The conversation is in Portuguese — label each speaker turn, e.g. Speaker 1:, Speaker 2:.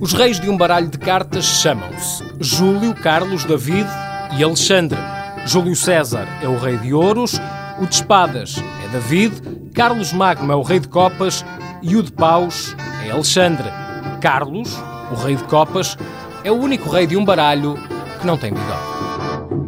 Speaker 1: Os reis de um baralho de cartas chamam-se Júlio, Carlos, David e Alexandre. Júlio César é o rei de ouros, o de espadas é David, Carlos Magno é o rei de copas e o de paus é Alexandre. Carlos, o rei de copas, é o único rei de um baralho que não tem bigode.